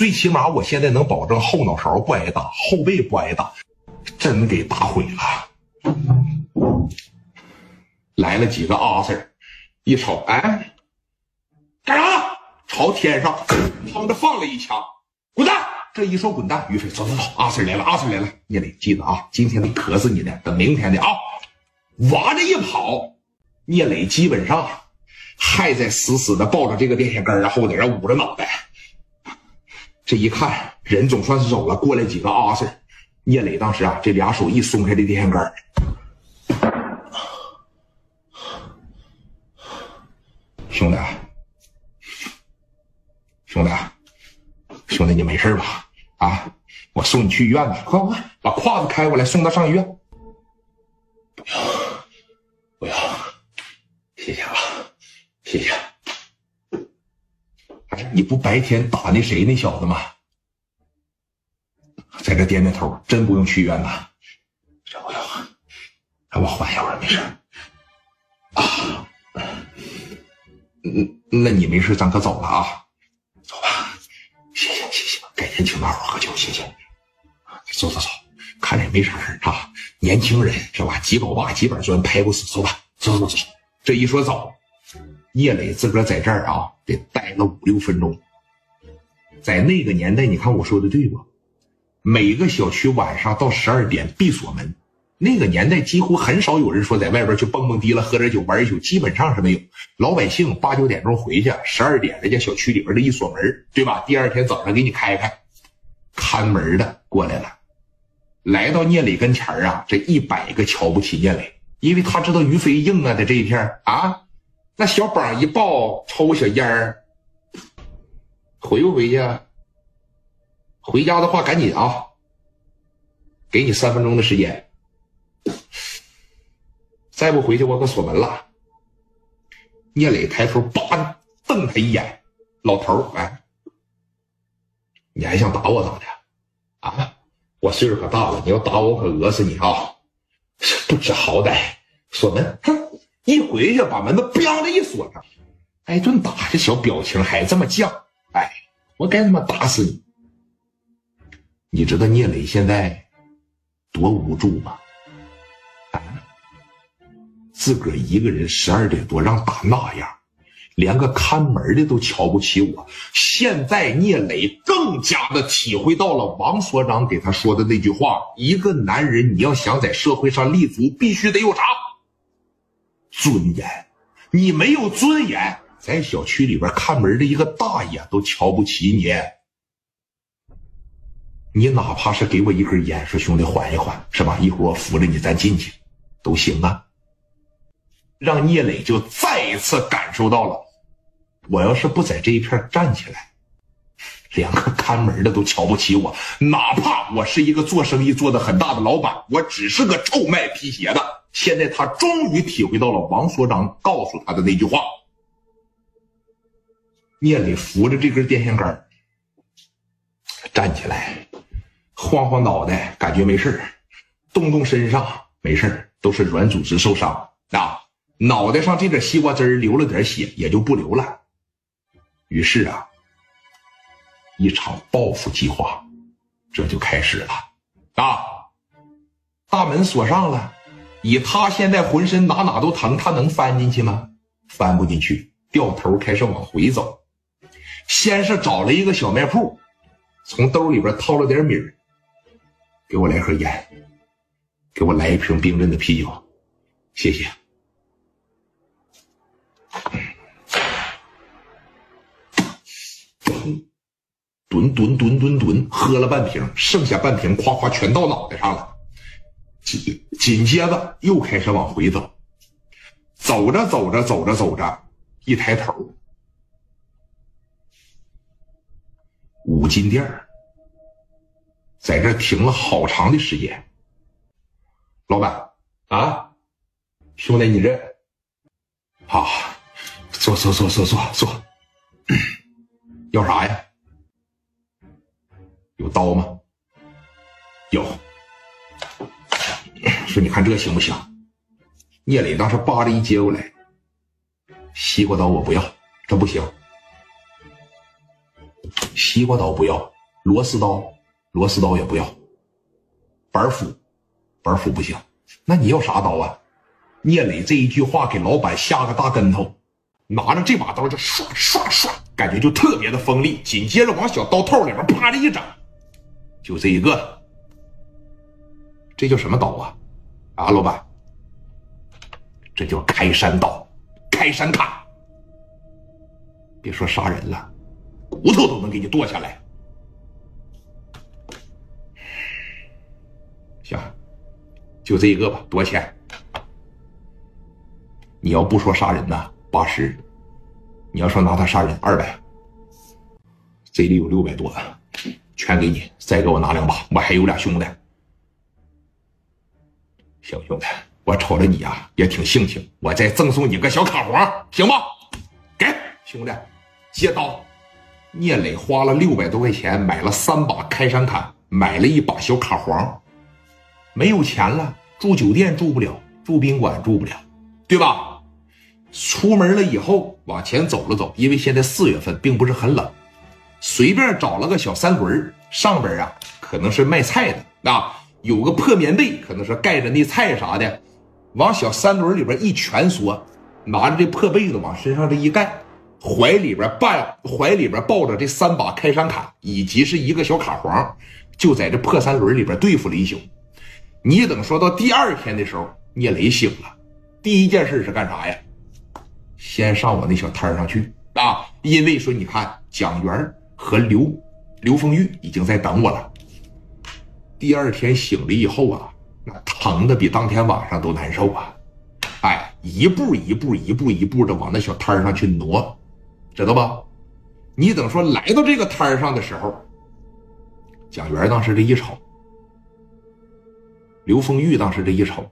最起码我现在能保证后脑勺不挨打，后背不挨打，真给打毁了。来了几个阿 Sir，一瞅，哎，干啥？朝天上砰的放了一枪，滚蛋！这一说滚蛋，于飞走走走，阿 Sir 来了，阿 Sir 来了，聂磊记得啊，今天得磕死你的，等明天的啊。哇这一跑，聂磊基本上还在死死的抱着这个电线杆然后在这捂着脑袋。这一看人总算是走了，过来几个阿 Sir，聂磊当时啊，这俩手一松开这电线杆兄弟，兄弟，兄弟，你没事吧？啊，我送你去医院吧，快快把胯子开过来，送他上医院。不要，不要，谢谢啊，谢谢。你不白天打那谁那小子吗？在这点点头，真不用去医院呐。这不用，让我缓一会儿，没事。啊，嗯，那你没事，咱可走了啊。走吧，谢谢谢谢，改天请大伙喝酒，谢谢。走走走，看着也没啥事啊，年轻人是吧？几口瓦几板砖拍不死，走吧，走走走。这一说走。聂磊自个儿在这儿啊，得待了五六分钟。在那个年代，你看我说的对不？每个小区晚上到十二点闭锁门。那个年代几乎很少有人说在外边去蹦蹦迪了、喝点酒、玩一宿，基本上是没有。老百姓八九点钟回去，十二点人家小区里边的一锁门，对吧？第二天早上给你开开。看门的过来了，来到聂磊跟前啊，这一百个瞧不起聂磊，因为他知道于飞硬啊，在这一片啊。那小膀一抱，抽个小烟儿，回不回去？回家的话赶紧啊，给你三分钟的时间，再不回去我可锁门了。聂磊抬头，叭瞪他一眼，老头儿，哎，你还想打我咋的？啊，我岁数可大了，你要打我，我可讹死你啊！不知好歹，锁门，哼！一回去把门子砰的一锁上，挨顿打，这小表情还这么犟，哎，我该他妈打死你！你知道聂磊现在多无助吗？啊，自个儿一个人十二点多让打那样，连个看门的都瞧不起我。现在聂磊更加的体会到了王所长给他说的那句话：一个男人你要想在社会上立足，必须得有啥？尊严，你没有尊严，在小区里边看门的一个大爷都瞧不起你。你哪怕是给我一根烟，说兄弟缓一缓，是吧？一会儿我扶着你，咱进去，都行啊。让聂磊就再一次感受到了，我要是不在这一片站起来，连个看门的都瞧不起我，哪怕我是一个做生意做的很大的老板，我只是个臭卖皮鞋的。现在他终于体会到了王所长告诉他的那句话。聂磊扶着这根电线杆站起来，晃晃脑袋，感觉没事动动身上没事都是软组织受伤啊。脑袋上这点西瓜汁流了点血，也就不流了。于是啊，一场报复计划这就开始了啊！大门锁上了。以他现在浑身哪哪都疼，他能翻进去吗？翻不进去，掉头开始往回走。先是找了一个小卖铺，从兜里边掏了点米儿，给我来盒烟，给我来一瓶冰镇的啤酒，谢谢。吨吨吨吨吨，喝了半瓶，剩下半瓶夸夸全到脑袋上了。紧紧接着又开始往回走，走着走着走着走着，一抬头，五金店在这停了好长的时间。老板啊，兄弟，你这啊，坐坐坐坐坐坐，要啥呀？刀吗？有。说你看这行不行？聂磊当时扒着一接过来，西瓜刀我不要，这不行。西瓜刀不要，螺丝刀，螺丝刀也不要，板斧，板斧不行。那你要啥刀啊？聂磊这一句话给老板吓个大跟头，拿着这把刀就唰唰唰，感觉就特别的锋利。紧接着往小刀套里边啪的一整，就这一个。这叫什么刀啊？啊，老板，这叫开山刀，开山砍。别说杀人了，骨头都能给你剁下来。行，就这一个吧，多少钱？你要不说杀人呢，八十；你要说拿他杀人，二百。这里有六百多，全给你。再给我拿两把，我还有俩兄弟。小兄弟，我瞅着你啊，也挺性情，我再赠送你个小卡簧，行吗？给兄弟，接刀。聂磊花了六百多块钱买了三把开山砍，买了一把小卡簧。没有钱了，住酒店住不了，住宾馆住不了，对吧？出门了以后往前走了走，因为现在四月份并不是很冷，随便找了个小三轮上边啊可能是卖菜的啊，有个破棉被，可能是盖着那菜啥的，往小三轮里边一蜷缩，拿着这破被子往身上这一盖，怀里边抱怀里边抱着这三把开山砍以及是一个小卡簧，就在这破三轮里边对付了一宿。你等说到第二天的时候，聂磊醒了，第一件事是干啥呀？先上我那小摊上去啊！因为说你看，蒋元和刘刘凤玉已经在等我了。第二天醒了以后啊，那疼的比当天晚上都难受啊！哎，一步一步一步一步的往那小摊上去挪，知道吧？你等说来到这个摊上的时候，蒋元当时这一瞅，刘凤玉当时这一瞅。